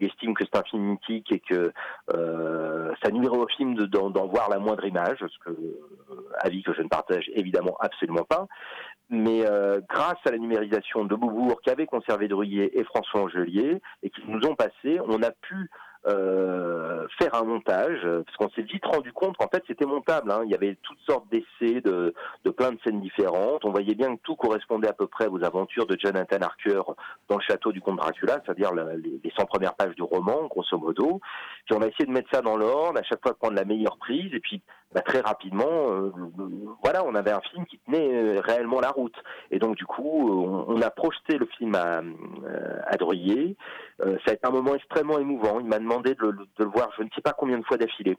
il estime que c'est un film mythique et que euh, ça nuirait au film d'en voir la moindre image, ce que euh, avis que je ne partage évidemment absolument pas. Mais euh, grâce à la numérisation de Beaubourg qu'avaient conservé Druyer et François Angelier et qui nous ont passé, on a pu euh, faire un montage, parce qu'on s'est vite rendu compte qu'en fait c'était montable. Hein. Il y avait toutes sortes d'essais de, de, plein de scènes différentes. On voyait bien que tout correspondait à peu près aux aventures de Jonathan Harker dans le château du comte Dracula, c'est-à-dire les, les 100 premières pages du roman, grosso modo. Puis on a essayé de mettre ça dans l'ordre, à chaque fois prendre la meilleure prise, et puis bah, très rapidement, euh, voilà, on avait un film qui tenait euh, réellement la route. Et donc du coup, on, a projeté le film à, à Druyer. ça a été un moment extrêmement émouvant. Il m'a demandé de de le, voir je ne sais pas combien de fois d'affilée.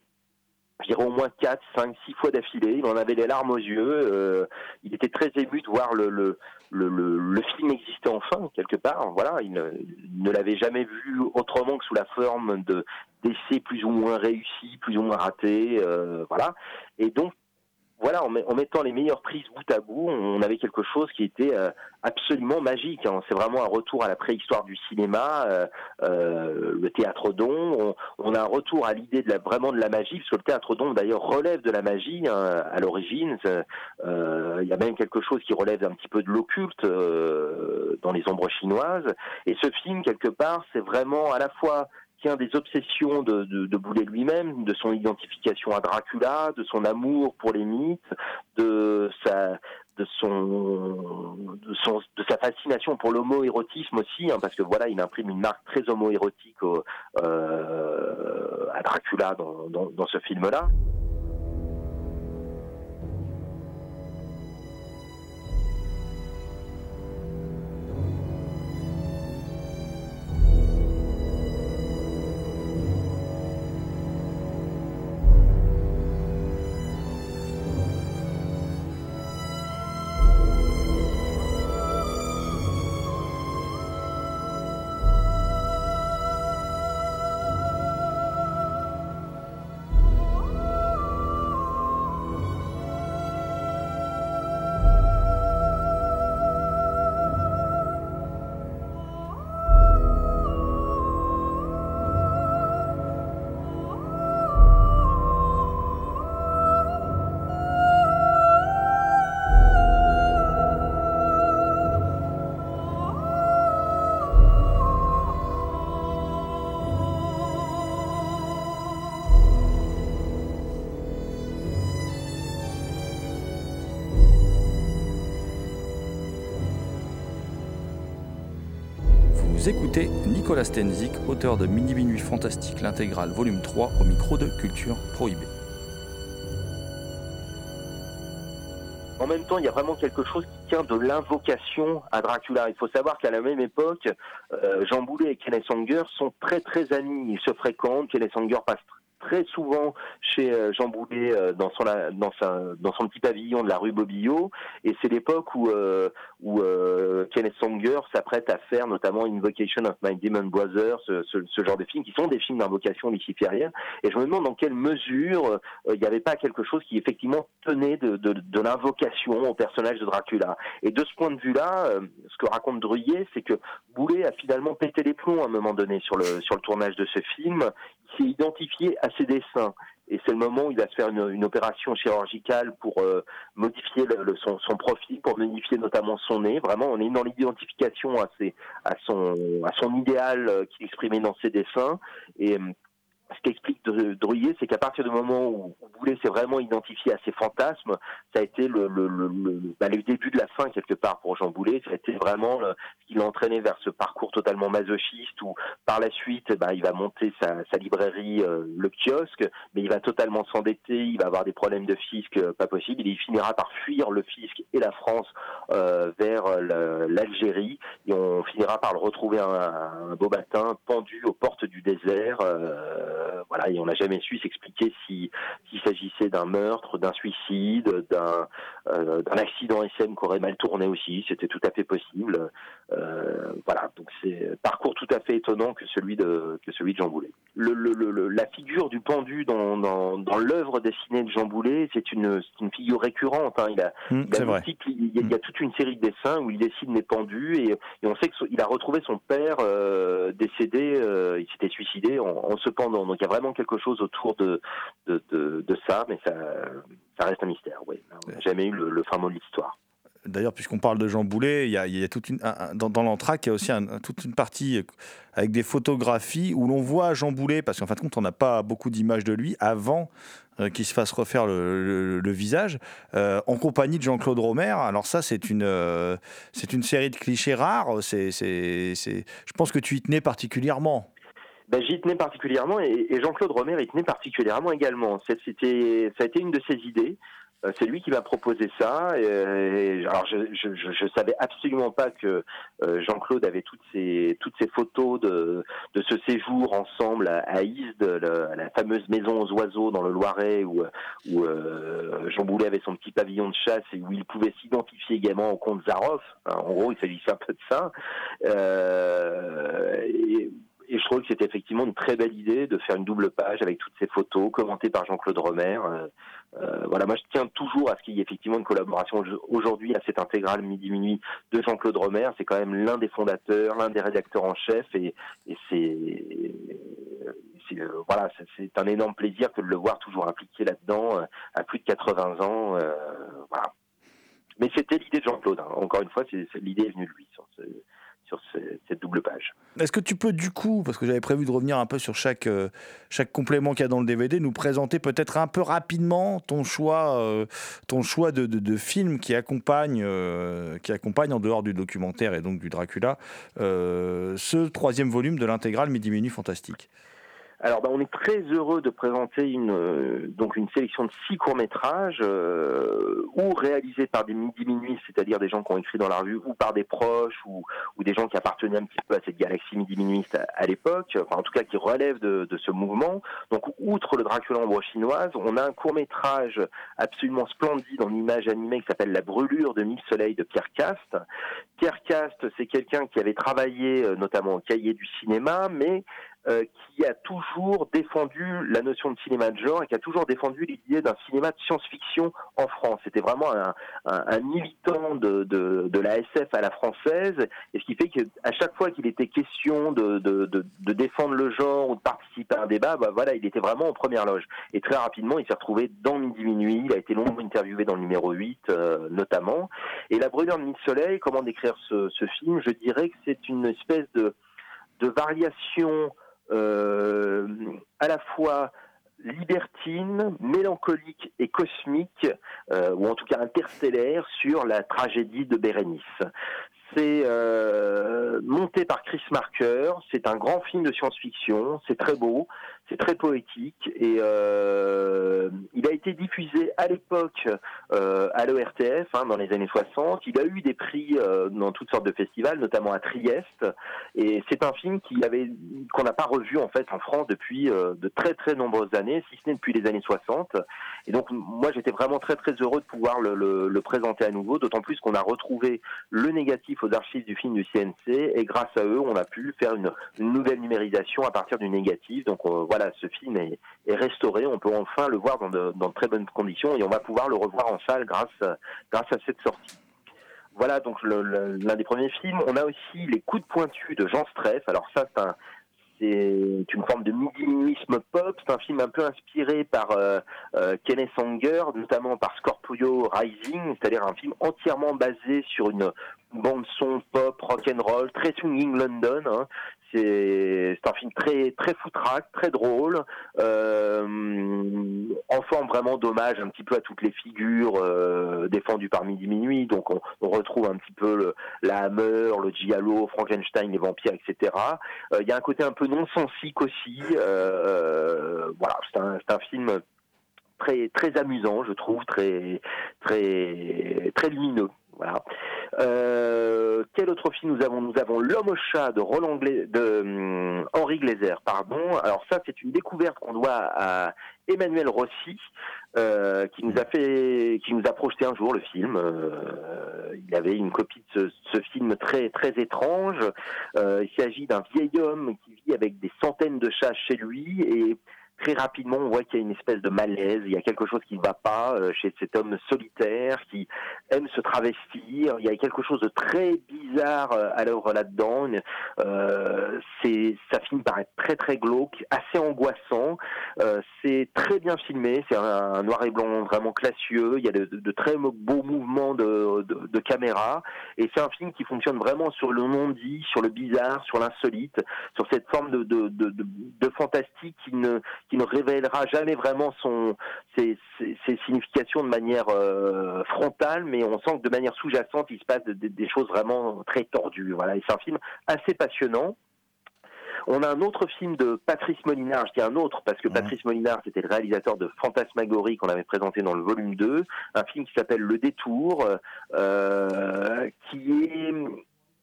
Je dirais au moins 4, 5, 6 fois d'affilée. Il en avait les larmes aux yeux. Euh, il était très ému de voir le, le, le, le, film exister enfin, quelque part. Voilà, il ne, l'avait jamais vu autrement que sous la forme de d'essais plus ou moins réussis, plus ou moins ratés. Euh, voilà. Et donc, voilà, en, mettant les meilleures prises bout à bout, on avait quelque chose qui était euh, absolument magique. Hein. C'est vraiment un retour à la préhistoire du cinéma, euh, euh, le théâtre d'ombre. On, a un retour à l'idée de la, vraiment de la magie, parce que le théâtre d'ombre d'ailleurs relève de la magie hein, à l'origine. Il y a même quelque chose qui relève un petit peu de l'occulte dans les ombres chinoises. Et ce film, quelque part, c'est vraiment à la fois tient des obsessions de, de, Boulet lui-même, de son identification à Dracula, de son amour pour les mythes, de sa de son, de sa fascination pour l'homo-érotisme aussi, hein, parce que voilà, il imprime une marque très homo-érotique euh, à Dracula dans, dans, dans ce film-là. Vous écoutez Nicolas Stenzik, auteur de Mini Minuit Fantastique, l'intégrale volume 3, au micro de Culture Prohibée. En même temps, il y a vraiment quelque chose qui tient de l'invocation à Dracula. Il faut savoir qu'à la même époque, euh, Jean Boulet et Kenneth Sanger sont très très amis. Ils se fréquentent. Kenneth Sanger passe très souvent chez euh, Jean Boulet euh, dans son dans sa dans son petit pavillon de la rue Bobillot. Et c'est l'époque où euh, où Kenneth Songer s'apprête à faire notamment Invocation of My Demon Brother ce, ce, genre de films qui sont des films d'invocation luciférienne. Et je me demande dans quelle mesure il n'y avait pas quelque chose qui effectivement tenait de, de, de l'invocation au personnage de Dracula. Et de ce point de vue-là ce que raconte Druyet c'est que Boulet a finalement pété les plombs à un moment donné sur le sur le tournage de ce film s'est identifié à ses dessins. Et c'est le moment où il va se faire une, opération chirurgicale pour euh, modifier son, profil, pour modifier notamment son nez. Vraiment, on est dans l'identification à, à, son, à son idéal euh, qu'il exprimait dans ses dessins. Et euh, ce qu'explique Druyet, c'est qu'à partir du moment où Boulet s'est vraiment identifié à ses fantasmes, ça a été le, le, le, bah, le, début de la fin quelque part pour Jean Boulet. Ça a été vraiment ce qui l'a entraîné vers ce parcours totalement masochiste où par la suite, bah, il va monter sa, sa librairie, euh, le kiosque, mais il va totalement s'endetter, il va avoir des problèmes de fisc euh, pas possible. Il finira par fuir le fisc et la France euh, vers l'Algérie et on finira par le retrouver un, un beau matin pendu aux portes du désert. Euh, euh, voilà, et on n'a jamais su s'expliquer s'il s'agissait d'un meurtre, d'un suicide, d'un euh, accident SM qui aurait mal tourné aussi. C'était tout à fait possible. Euh, voilà, donc c'est parcours tout à fait étonnant que celui de que celui de Jean Boulet. Le, la figure du pendu dans, dans, l'œuvre dessinée de Jean Boulet, c'est une, une figure récurrente. Hein. Il a, mmh, il, a il, y a, toute une série de dessins où il dessine les pendus et, et on sait qu'il a retrouvé son père décédé. il s'était suicidé en, en se pendant. Donc il y a vraiment quelque chose autour de, ça, mais ça, reste un mystère. On n'a jamais eu le, fin mot de l'histoire. D'ailleurs, puisqu'on parle de Jean Boulet, il y a, toute une, dans, dans l'entraque, il y a aussi toute une partie avec des photographies où l'on voit Jean Boulet, parce qu'en fin de compte, on n'a pas beaucoup d'images de lui avant euh, qu'il se fasse refaire le, visage, euh, en compagnie de Jean-Claude Romer. Alors ça, c'est une, euh, c'est une série de clichés rares. C'est, je pense que tu y tenais particulièrement ben, j'y tenais particulièrement et, Jean-Claude Romer y tenait particulièrement également. C'était, ça a été une de ses idées. Euh, c'est lui qui m'a proposé ça. Et, alors, je, je, je, savais absolument pas que euh, Jean-Claude avait toutes ces toutes ces photos de de ce séjour ensemble à, à Isde, la fameuse maison aux oiseaux dans le Loiret, où où euh, Jean Boulet avait son petit pavillon de chasse et où il pouvait s'identifier également au comte Zaroff. en gros, il s'agissait un peu de ça. Et, et je trouve que c'était effectivement une très belle idée de faire une double page avec toutes ces photos commentées par Jean-Claude Romer. Euh, euh, voilà, moi je tiens toujours à ce qu'il y ait effectivement une collaboration aujourd'hui à cette intégrale midi minuit de Jean-Claude Romer. C'est quand même l'un des fondateurs, l'un des rédacteurs en chef, et, c'est euh, voilà, c'est un énorme plaisir que de le voir toujours impliqué là-dedans à plus de 80 ans. voilà. Mais c'était l'idée de Jean-Claude. Hein. Encore une fois, l'idée est venue de lui cette double page. Est-ce que tu peux du coup, parce que j'avais prévu de revenir un peu sur chaque, euh, chaque complément qu'il y a dans le DVD, nous présenter peut-être un peu rapidement ton choix, euh, ton choix de, de, film qui accompagne, euh, qui accompagne, en dehors du documentaire et donc du Dracula, ce troisième volume de l'intégrale Midi Minuit Fantastique? Alors, ben, on est très heureux de présenter une euh, donc une sélection de six courts métrages, euh, ou réalisés par des midi minuit, c'est-à-dire des gens qui ont écrit dans la revue, ou par des proches, ou, ou des gens qui appartenaient un petit peu à cette galaxie midi minuit à, l'époque, enfin en tout cas qui relèvent de, de ce mouvement. Donc, outre le Dracula chinoise, on a un court métrage absolument splendide en image animée qui s'appelle La brûlure de mille soleils de Pierre Cast. Pierre Cast, c'est quelqu'un qui avait travaillé euh, notamment au cahier du cinéma, mais euh, qui a toujours défendu la notion de cinéma de genre et qui a toujours défendu l'idée d'un cinéma de science-fiction en France. C'était vraiment un, un, un militant de, de, de, la SF à la française, et ce qui fait qu'à chaque fois qu'il était question de, de, de, défendre le genre ou de participer à un débat, bah voilà, il était vraiment en première loge. Et très rapidement, il s'est retrouvé dans Midi Minuit, il a été longuement interviewé dans le numéro 8 euh, notamment. Et La brûlure de Mille Soleil, comment décrire ce, ce film? Je dirais que c'est une espèce de, de variation à la fois libertine, mélancolique et cosmique, euh, ou en tout cas interstellaire, sur la tragédie de Bérénice. C'est euh, monté par Chris Marker, c'est un grand film de science-fiction, c'est très beau, c'est très poétique et euh, il a été diffusé à l'époque euh, à l'ERTF hein, dans les années 60. Il a eu des prix euh, dans toutes sortes de festivals, notamment à Trieste. Et c'est un film qui avait qu'on n'a pas revu en fait en France depuis de très très nombreuses années, si ce n'est depuis les années 60. Et donc moi j'étais vraiment très très heureux de pouvoir le, présenter à nouveau, d'autant plus qu'on a retrouvé le négatif aux archives du film du CNC et grâce à eux on a pu faire une, une nouvelle numérisation à partir du négatif. Donc euh, ce film est, est, restauré, on peut enfin le voir dans de, très bonnes conditions et on va pouvoir le revoir en salle grâce à cette sortie. Voilà donc l'un des premiers films. On a aussi Les coups de pointu de Jean Stress. Alors ça c'est une forme de minimisme pop. C'est un film un peu inspiré par euh, euh, Kenneth Anger, notamment par Scorpio Rising, c'est-à-dire un film entièrement basé sur une bande son pop, rock and roll, très swinging London. Hein. C'est un film très très foutraque, très drôle, euh, en forme vraiment d'hommage un petit peu à toutes les figures euh, défendues par Midi Minuit. Donc on, retrouve un petit peu la Hammer, le Giallo, Frankenstein, les vampires, etc. Il euh, y a un côté un peu non sensique aussi. Voilà, c'est un, un film très très amusant, je trouve, très très très lumineux. Voilà. Euh, quel autre film nous avons Nous avons L'homme au chat de Roland Gla de um, Henri Glaser, pardon. Alors ça, c'est une découverte qu'on doit à Emmanuel Rossi, euh, qui nous a fait, qui nous a projeté un jour le film. Euh, il avait une copie de ce, film très très étrange. Il s'agit d'un vieil homme qui vit avec des centaines de chats chez lui et très rapidement, on voit qu'il y a une espèce de malaise, il y a quelque chose qui ne va pas euh, chez cet homme solitaire qui aime se travestir. Il y a quelque chose de très bizarre euh, à l'œuvre là-dedans. Euh, c'est, ça finit par très très glauque, assez angoissant. Euh, c'est très bien filmé, c'est un, noir et blanc vraiment classieux. Il y a de, très beaux mouvements de, de, caméra, et c'est un film qui fonctionne vraiment sur le non-dit, sur le bizarre, sur l'insolite, sur cette forme de, de fantastique qui ne qui ne révélera jamais vraiment son ses, ses, ses significations de manière euh, frontale, mais on sent que de manière sous-jacente, il se passe de, de, des choses vraiment très tordues. Voilà, et c'est un film assez passionnant. On a un autre film de Patrice Molinard, je dis un autre parce que mmh. Patrice Molinard c'était le réalisateur de Fantasmagorie qu'on avait présenté dans le volume 2, un film qui s'appelle Le Détour, euh, qui est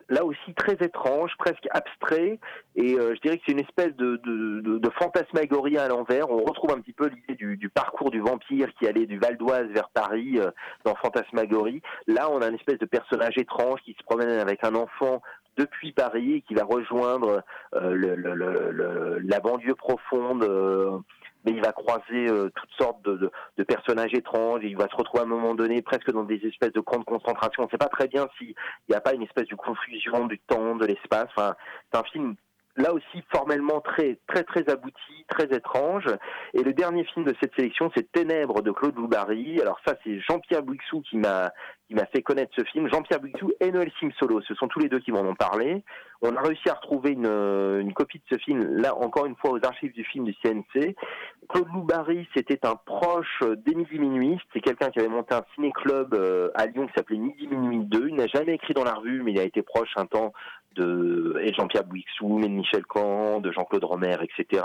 là aussi très étrange, presque abstrait, et euh, je dirais que c'est une espèce de, fantasmagorie à l'envers. On retrouve un petit peu l'idée du, parcours du vampire qui allait du Val d'Oise vers Paris euh, dans Fantasmagorie. Là, on a une espèce de personnage étrange qui se promène avec un enfant depuis Paris et qui va rejoindre euh, la banlieue profonde euh, il va croiser euh, toutes sortes de, personnages étranges, et il va se retrouver à un moment donné presque dans des espèces de camps de concentration. On ne sait pas très bien s'il n'y a pas une espèce de confusion du temps, de l'espace. C'est un film là aussi formellement très très très abouti, très étrange. Et le dernier film de cette sélection, c'est Ténèbres de Claude Loubary. Alors ça, c'est Jean-Pierre Bouixou qui m'a qui m'a fait connaître ce film. Jean-Pierre Bouixou et Noël Simsolo, ce sont tous les deux qui m'en ont parlé. On a réussi à retrouver une, une copie de ce film, là encore une fois aux archives du film du CNC. Claude Loubary, c'était un proche d'Émile Minuit. C'est quelqu'un qui avait monté un ciné-club euh, à Lyon qui s'appelait Midi Minuit 2. Il n'a jamais écrit dans la revue, mais il a été proche un temps de Jean-Pierre Bouixou, de Michel Camp, de Jean-Claude Romer, etc.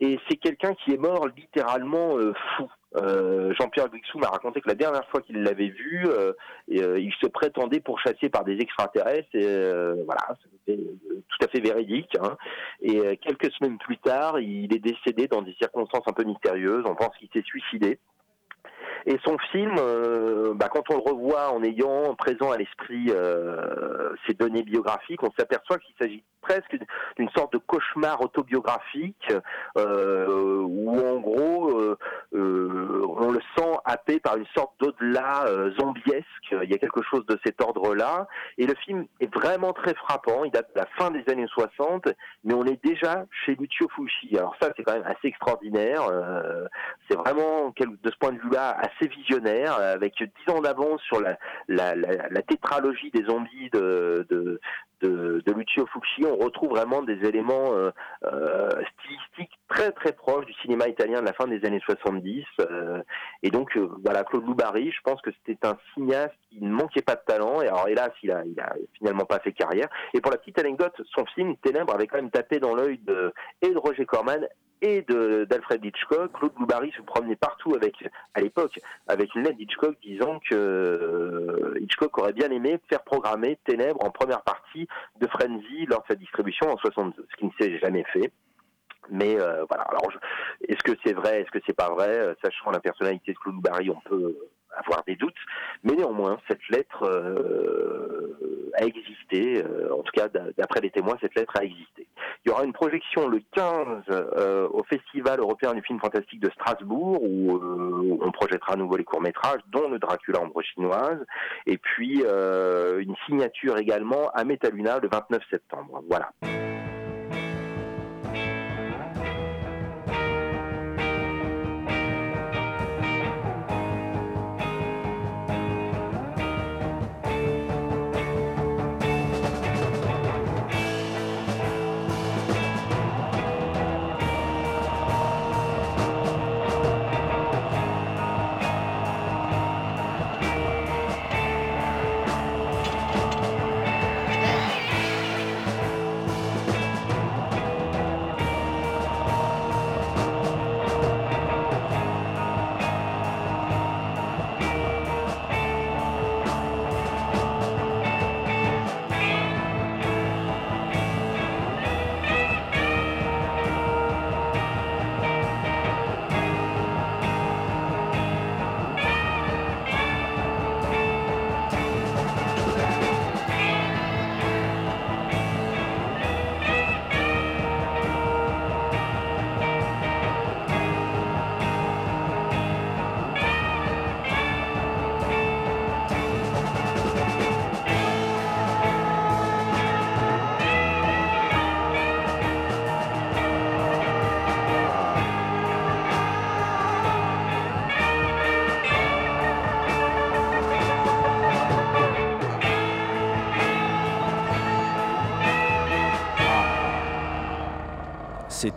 Et c'est quelqu'un qui est mort littéralement euh, fou. Euh, Jean-Pierre Bouixou m'a raconté que la dernière fois qu'il l'avait vu, euh, euh, il se prétendait pourchassé par des extraterrestres. Et voilà, c'était tout à fait véridique. Hein. Et quelques semaines plus tard, il est décédé dans des circonstances un peu mystérieuses. On pense qu'il s'est suicidé. Et son film, euh, bah, quand on le revoit en ayant présent à l'esprit euh, ces données biographiques, on s'aperçoit qu'il s'agit presque d'une sorte de cauchemar autobiographique euh, où en gros euh, euh, on le sent happé par une sorte d'au-delà zombiesque. Il y a quelque chose de cet ordre-là. Et le film est vraiment très frappant. Il date de la fin des années 60, mais on est déjà chez Lucio Fulci. Alors ça, c'est quand même assez extraordinaire. c'est vraiment, de ce point de vue-là, assez visionnaire, avec dix ans d'avance sur la, la, tétralogie des zombies de, Lucio Fulci, on retrouve vraiment des éléments euh, euh, stylistiques très très proches du cinéma italien de la fin des années 70. Euh, et donc voilà, Claude Loubary, je pense que c'était un cinéaste qui ne manquait pas de talent. Et alors hélas, il a, il a finalement pas fait carrière. Et pour la petite anecdote, son film Ténèbres avait quand même tapé dans l'œil de et de Roger Corman et d'Alfred Hitchcock. Claude Loubary se promenait partout avec, à l'époque, avec une lettre d'Hitchcock disant que euh, Hitchcock aurait bien aimé faire programmer Ténèbres en première partie de Frenzy lors de sa distribution en 62, ce qui ne s'est jamais fait. Mais euh, voilà, alors est-ce que c'est vrai, est-ce que c'est pas vrai? Sachant la personnalité de Claude Loubary, on peut avoir des doutes, mais néanmoins, cette lettre euh, a existé, euh, en tout cas d'après les témoins, cette lettre a existé. Il y aura une projection le 15 euh, au Festival européen du film fantastique de Strasbourg, où on projettera à nouveau les courts-métrages, dont le Dracula ombre chinoise, et puis une signature également à Metaluna le 29 septembre. Voilà.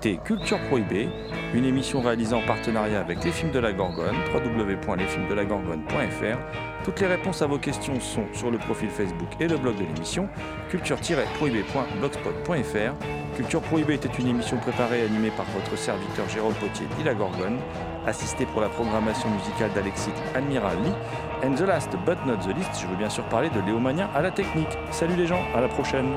Culture Prohibée, une émission réalisée en partenariat avec les films de la Gorgone, www.lesfilmsdelagorgone.fr. Toutes les réponses à vos questions sont sur le profil Facebook et le blog de l'émission, culture-prohibée.blogspot.fr. Culture Prohibée était une émission préparée et animée par votre serviteur Jérôme Potier dit la Gorgone, assisté pour la programmation musicale d'Alexis Admiral Lee. And the last but not the least, je veux bien sûr parler de Léo Mania à la technique. Salut les gens, à la prochaine.